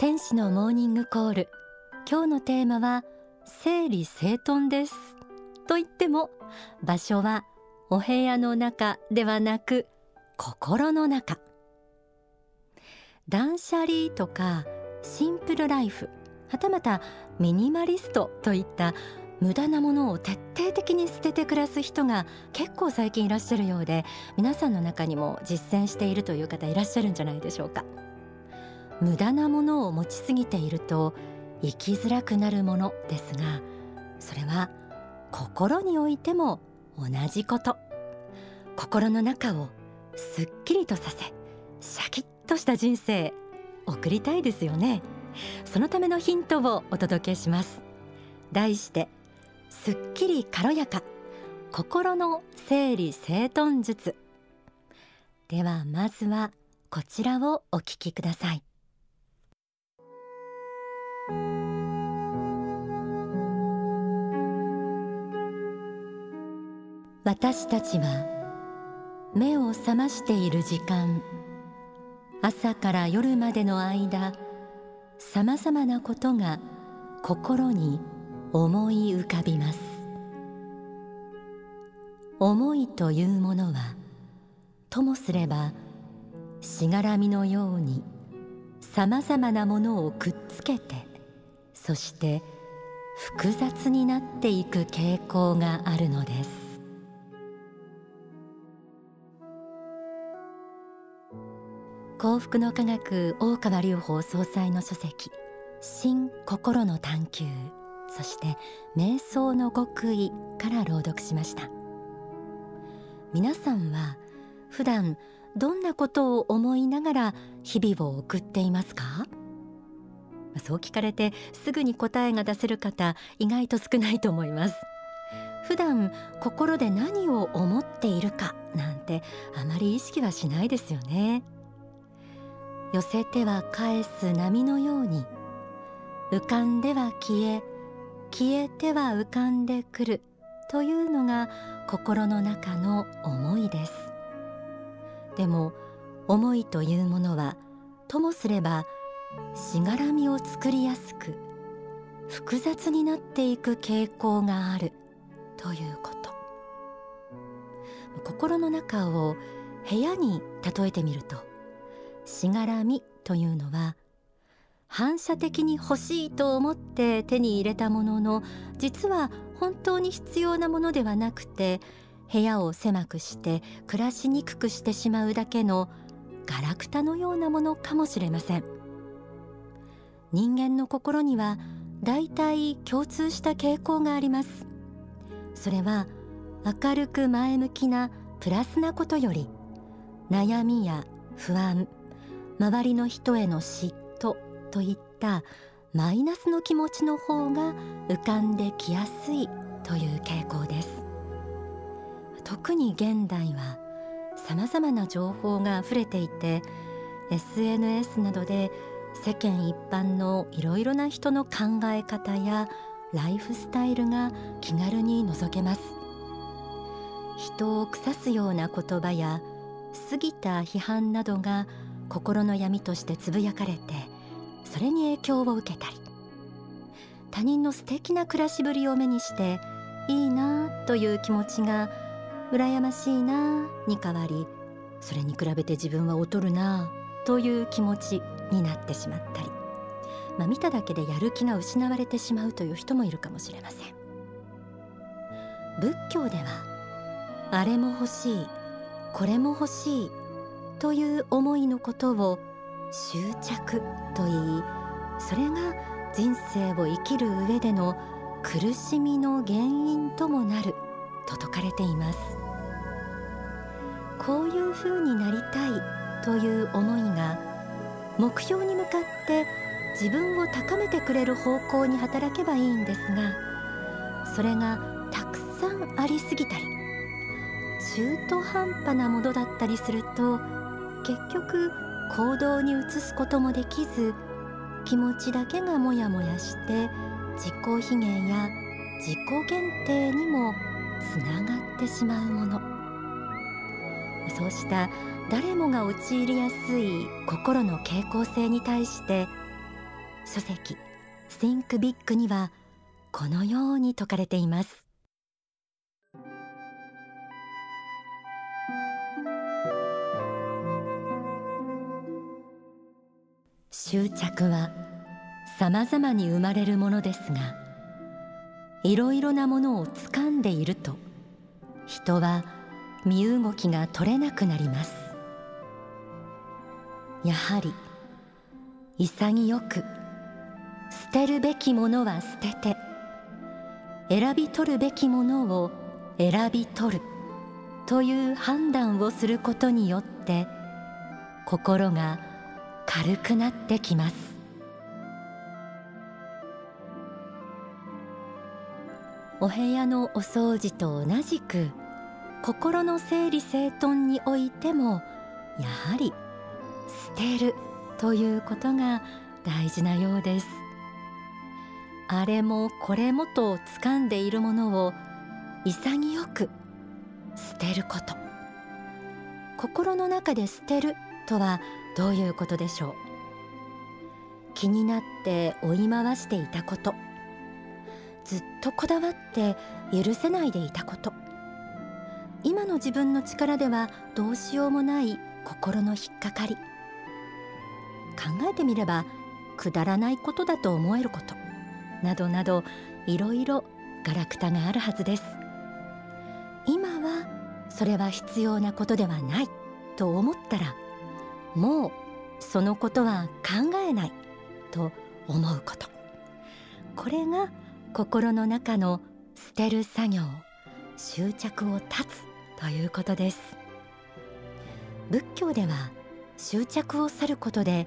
天使のモーニングコール。今日のテーマは整理整頓です。と言っても場所はお部屋の中ではなく心の中。断捨離とかシンプルライフはたまたミニマリストといった無駄なものを徹底的に捨てて暮らす人が結構最近いらっしゃるようで皆さんの中にも実践しているという方いらっしゃるんじゃないでしょうか。無駄なものを持ちすぎていると生きづらくなるものですがそれは心においても同じこと。心の中をすっきりとさせシャキッとした人生送りたいですよね。そのためのヒントをお届けします。題してすっきり軽やか心の整理整頓術。ではまずはこちらをお聞きください。私たちは目を覚ましている時間朝から夜までの間さまざまなことが心に思い浮かびます。思いというものはともすればしがらみのようにさまざまなものをくっつけてそして複雑になっていく傾向があるのです。幸福の科学大川隆法総裁の書籍新心の探求そして瞑想の極意から朗読しました。皆さんは普段どんなことを思いながら日々を送っていますか？そう聞かれてすぐに答えが出せる方意外と少ないと思います。普段心で何を思っているかなんてあまり意識はしないですよね。寄せては返す波のように。浮かんでは消え消えては浮かんでくるというのが心の中の思いです。でも思いというものはともすればしがらみを作りやすく複雑になっていく傾向があるということ。心の中を部屋に例えてみるとしがらみというのは反射的に欲しいと思って手に入れたものの実は本当に必要なものではなくて部屋を狭くして暮らしにくくしてしまうだけのガラクタのようなものかもしれません。人間の心にはだいたい共通した傾向があります。それは明るく前向きなプラスなことより悩みや不安周りの人への嫉妬といったマイナスの気持ちの方が浮かんできやすいという傾向です。特に現代は様々な情報があふれていて SNS などで世間一般のいろいろな人の考え方やライフスタイルが気軽に覗けます。人を腐すような言葉や過ぎた批判などが心の闇としてつぶやかれてそれに影響を受けたり。他人の素敵な暮らしぶりを目にしていいなという気持ちが羨ましいなに変わりそれに比べて自分は劣るなという気持ちになってしまったり、まあ、見ただけでやる気が失われてしまうという人もいるかもしれません。仏教ではあれも欲しいこれも欲しいという思いのことを執着と言いそれが人生を生きる上での苦しみの原因ともなると説かれています。こういうふうになりたいという思いが目標に向かって自分を高めてくれる方向に働けばいいんですがそれがたくさんありすぎたり中途半端なものだったりすると結局行動に移すこともできず気持ちだけがモヤモヤして自己卑下や自己限定にもつながってしまうもの。そうした誰もが陥りやすい心の傾向性に対して書籍 Think Big にはこのように説かれています。執着は様々に生まれるものですがいろいろなものを掴んでいると人は身動きが取れなくなります。やはり潔く捨てるべきものは捨てて選び取るべきものを選び取るという判断をすることによって心が軽くなってきます。お部屋のお掃除と同じく心の整理整頓においてもやはり捨てるということが大事なようです。あれもこれもと掴んでいるものを潔く捨てること。心の中で捨てるとはどういうことでしょう？気になって追い回していたこと。ずっとこだわって許せないでいたこと。今の自分の力ではどうしようもない心の引っかかり。考えてみればくだらないことだと思えること。などなどいろいろガラクタがあるはずです。今はそれは必要なことではないと思ったらもうそのことは考えないと思うこと。これが心の中の捨てる作業執着を断つということです。仏教では執着を去ることで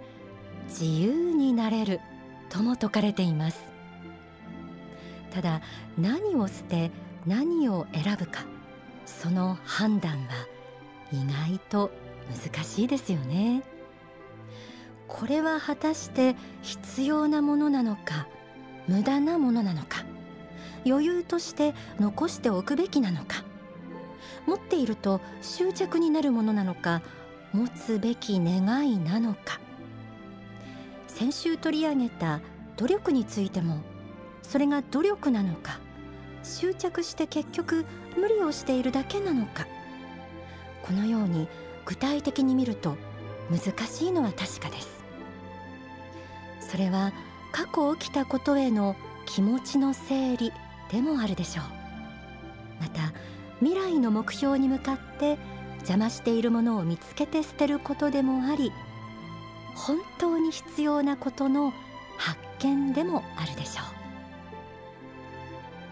自由になれるとも説かれています。ただ何を捨て何を選ぶかその判断は意外と難しいですよね。これは果たして必要なものなのか無駄なものなのか余裕として残しておくべきなのか持っていると執着になるものなのか持つべき願いなのか。先週取り上げた努力についてもそれが努力なのか執着して結局無理をしているだけなのかこのように具体的に見ると難しいのは確かです。それは過去起きたことへの気持ちの整理でもあるでしょう。また未来の目標に向かって邪魔しているものを見つけて捨てることでもあり本当に必要なことの発見でもあるでしょう。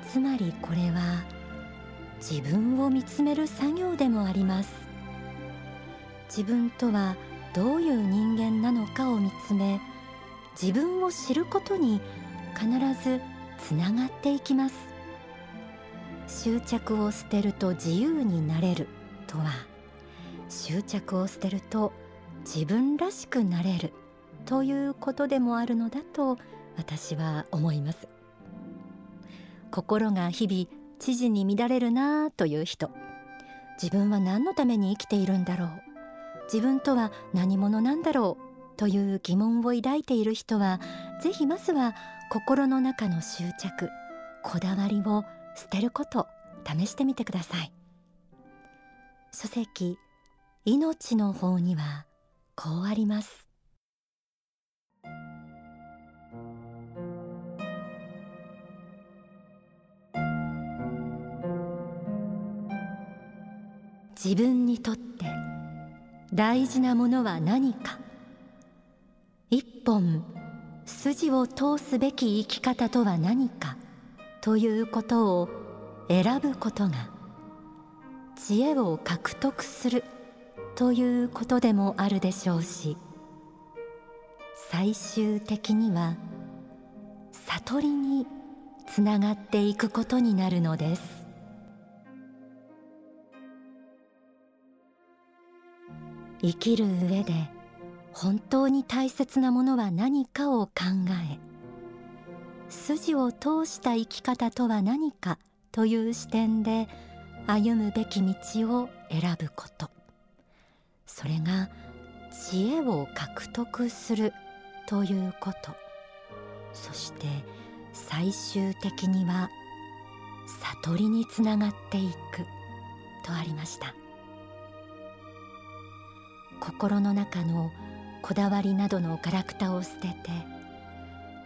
つまりこれは自分を見つめる作業でもあります。自分とはどういう人間なのかを見つめ自分を知ることに必ずつながっていきます。執着を捨てると自由になれるとは執着を捨てると自分らしくなれるということでもあるのだと私は思います。心が日々知事に乱れるなという人自分は何のために生きているんだろう。自分とは何者なんだろうという疑問を抱いている人はぜひまずは心の中の執着こだわりを捨てること試してみてください。書籍命の方にはこうあります。自分にとって大事なものは何か。一本筋を通すべき生き方とは何か。ということを選ぶことが。知恵を獲得する。ということでもあるでしょうし。最終的には。悟りにつながっていくことになるのです。生きる上で本当に大切なものは何かを考え筋を通した生き方とは何かという視点で歩むべき道を選ぶこと。それが知恵を獲得するということ。そして最終的には悟りにつながっていくとありました。心の中のこだわりなどのガラクタを捨てて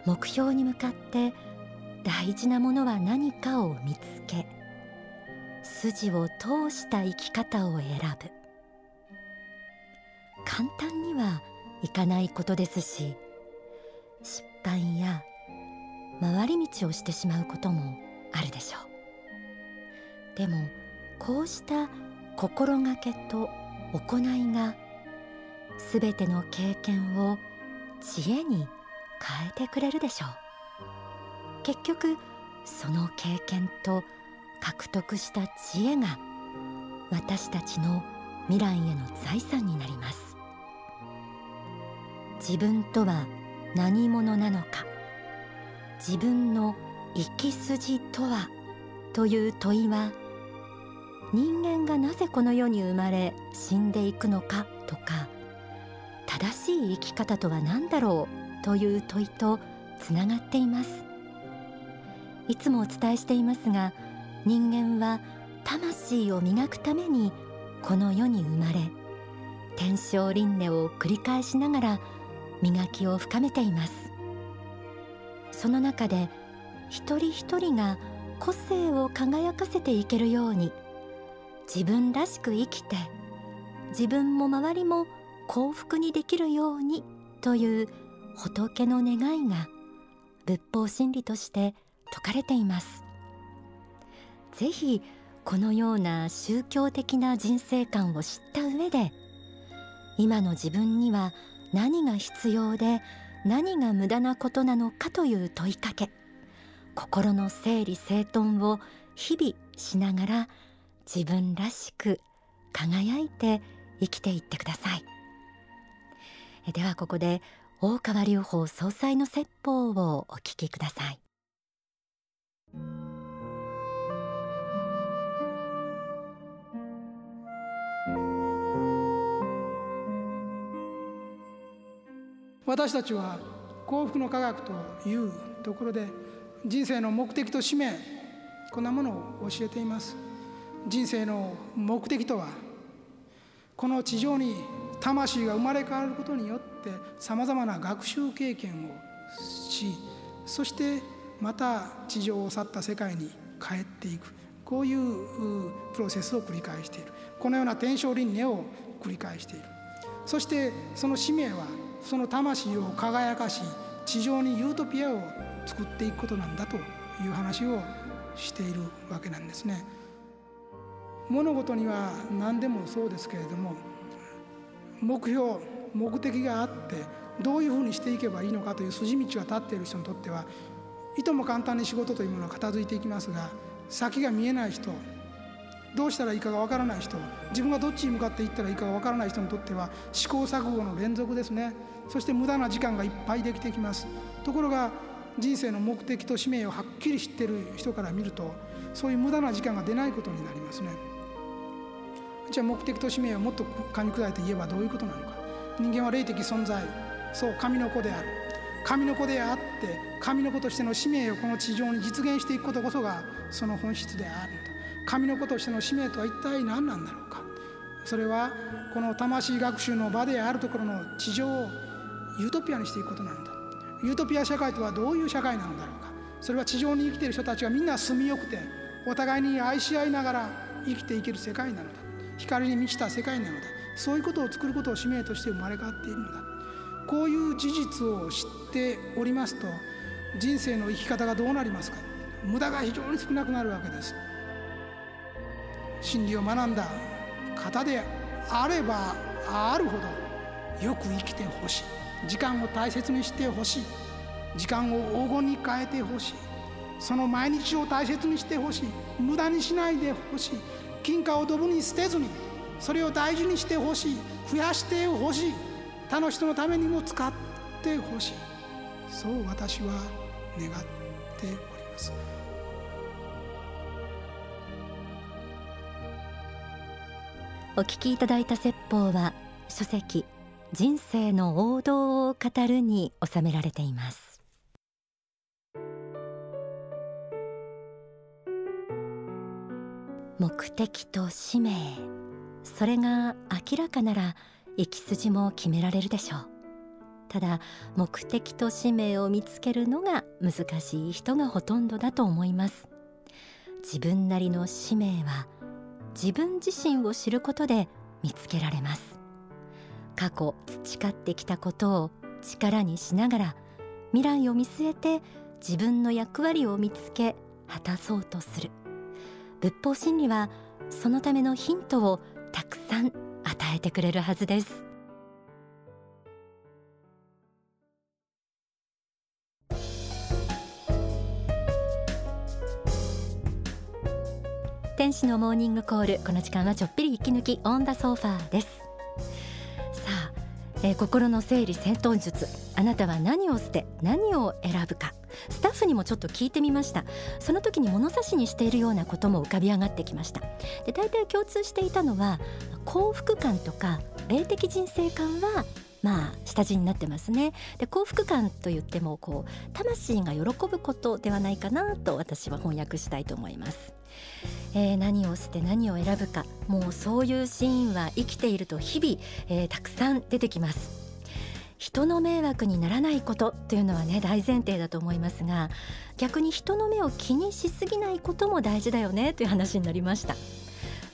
目標に向かって大事なものは何かを見つけ筋を通した生き方を選ぶ。簡単にはいかないことですし失敗や回り道をしてしまうこともあるでしょう。でもこうした心がけと行いがすべての経験を知恵に変えてくれるでしょう。結局その経験と獲得した知恵が私たちの未来への財産になります。自分とは何者なのか。自分の生き筋とはという問いは人間がなぜこの世に生まれ死んでいくのかとか正しい生き方とは何だろうという問いとつながっています。いつもお伝えしていますが人間は魂を磨くためにこの世に生まれ天正輪廻を繰り返しながら磨きを深めています。その中で一人一人が個性を輝かせていけるように自分らしく生きて自分も周りも幸福にできるようにという仏の願いが仏法真理として説かれています。ぜひこのような宗教的な人生観を知った上で今の自分には何が必要で何が無駄なことなのかという問いかけ心の整理整頓を日々しながら自分らしく輝いて生きていってください。ではここで大川隆法総裁の説法をお聞きください。私たちは幸福の科学というところで人生の目的と使命こんなものを教えています。人生の目的とはこの地上に魂が生まれ変わることによってさまざまな学習経験をしそしてまた地上を去った世界に帰っていく。こういうプロセスを繰り返している。このような天正輪廻を繰り返している。そしてその使命はその魂を輝かし地上にユートピアを作っていくことなんだという話をしているわけなんですね。物事には何でもそうですけれども目標目的があってどういうふうにしていけばいいのかという筋道が立っている人にとってはいとも簡単に仕事というものは片付いていきますが先が見えない人どうしたらいいかがわからない人自分がどっちに向かっていったらいいかがわからない人にとっては試行錯誤の連続ですね。そして無駄な時間がいっぱいできてきます。ところが人生の目的と使命をはっきり知ってる人から見るとそういう無駄な時間が出ないことになりますね。じゃあ目的と使命をもっと噛み砕いて言えばどういうことなのか。人間は霊的存在。そう神の子である。神の子であって神の子としての使命をこの地上に実現していくことこそがその本質である神の子としての使命とは一体何なんだろうか。それはこの魂学習の場であるところの地上をユートピアにしていくことなんだ。ユートピア社会とはどういう社会なのだろうか。それは地上に生きている人たちがみんな住みよくてお互いに愛し合いながら生きていける世界なのだ。光に満ちた世界なのだ。そういうことを作ることを使命として生まれ変わっているのだ。こういう事実を知っておりますと人生の生き方がどうなりますか。無駄が非常に少なくなるわけです。真理を学んだ方であればあるほどよく生きてほしい。時間を大切にしてほしい。時間を黄金に変えてほしい。その毎日を大切にしてほしい。無駄にしないでほしい。金貨をドブに捨てずにそれを大事にしてほしい。増やしてほしい。他の人のためにも使ってほしい。そう私は願っております。お聞きいただいた説法は書籍人生の王道を語るに収められています。目的と使命それが明らかなら行き筋も決められるでしょう。ただ目的と使命を見つけるのが難しい人がほとんどだと思います。自分なりの使命は自分自身を知ることで見つけられます。過去培ってきたことを力にしながら未来を見据えて自分の役割を見つけ果たそうとする。仏法真理はそのためのヒントをたくさん与えてくれるはずです。天使のモーニングコールこの時間はちょっぴり息抜きオンダソファーです。さあ、えー、心の整理整頓術あなたは何を捨て何を選ぶか。スタッフにもちょっと聞いてみました。その時に物差しにしているようなことも浮かび上がってきました。で大体共通していたのは幸福感とか霊的人生観はまあ下地になってますね。で幸福感と言ってもこう魂が喜ぶことではないかなと私は翻訳したいと思います。えー、何をして何を選ぶかもうそういうシーンは生きていると日々、えー、たくさん出てきます。人の迷惑にならないことというのはね大前提だと思いますが逆に人の目を気にしすぎないことも大事だよねという話になりました。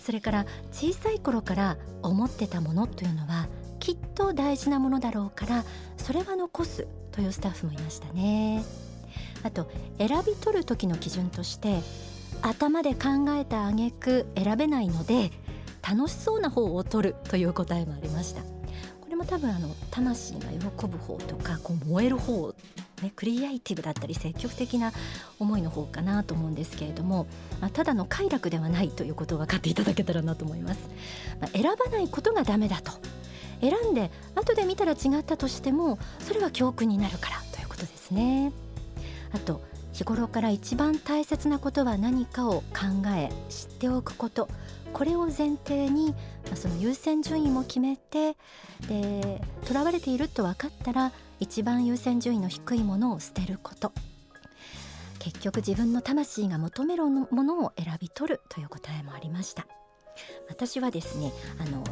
それから小さい頃から思ってたものというのはきっと大事なものだろうからそれは残すというスタッフもいましたね。あと選び取る時の基準として頭で考えた挙句選べないので楽しそうな方を取るという答えもありました。も多分あの魂が喜ぶ方とかこう燃える方ね、クリエイティブだったり積極的な思いの方かなと思うんですけれども、まあ、ただの快楽ではないということを分かっていただけたらなと思います、まあ、選ばないことがダメだと。選んで後で見たら違ったとしてもそれは教訓になるからということですね。あと日頃から一番大切なことは何かを考え知っておくこと。これを前提にその優先順位も決めてで囚われていると分かったら一番優先順位の低いものを捨てること。結局自分の魂が求めるものを選び取るという答えもありました。私はですねあの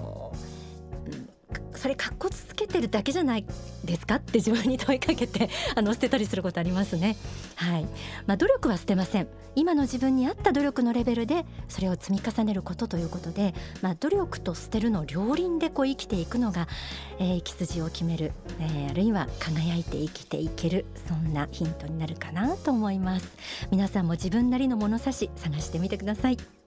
それかっこつけてるだけじゃないですか？って自分に問いかけて あの捨てたりすることありますね。はい。まあ、努力は捨てません。今の自分に合った努力のレベルでそれを積み重ねることということで、まあ、努力と捨てるの両輪でこう生きていくのが、えー、生き筋を決める、えー、あるいは輝いて生きていける。そんなヒントになるかなと思います。皆さんも自分なりの物差し探してみてください。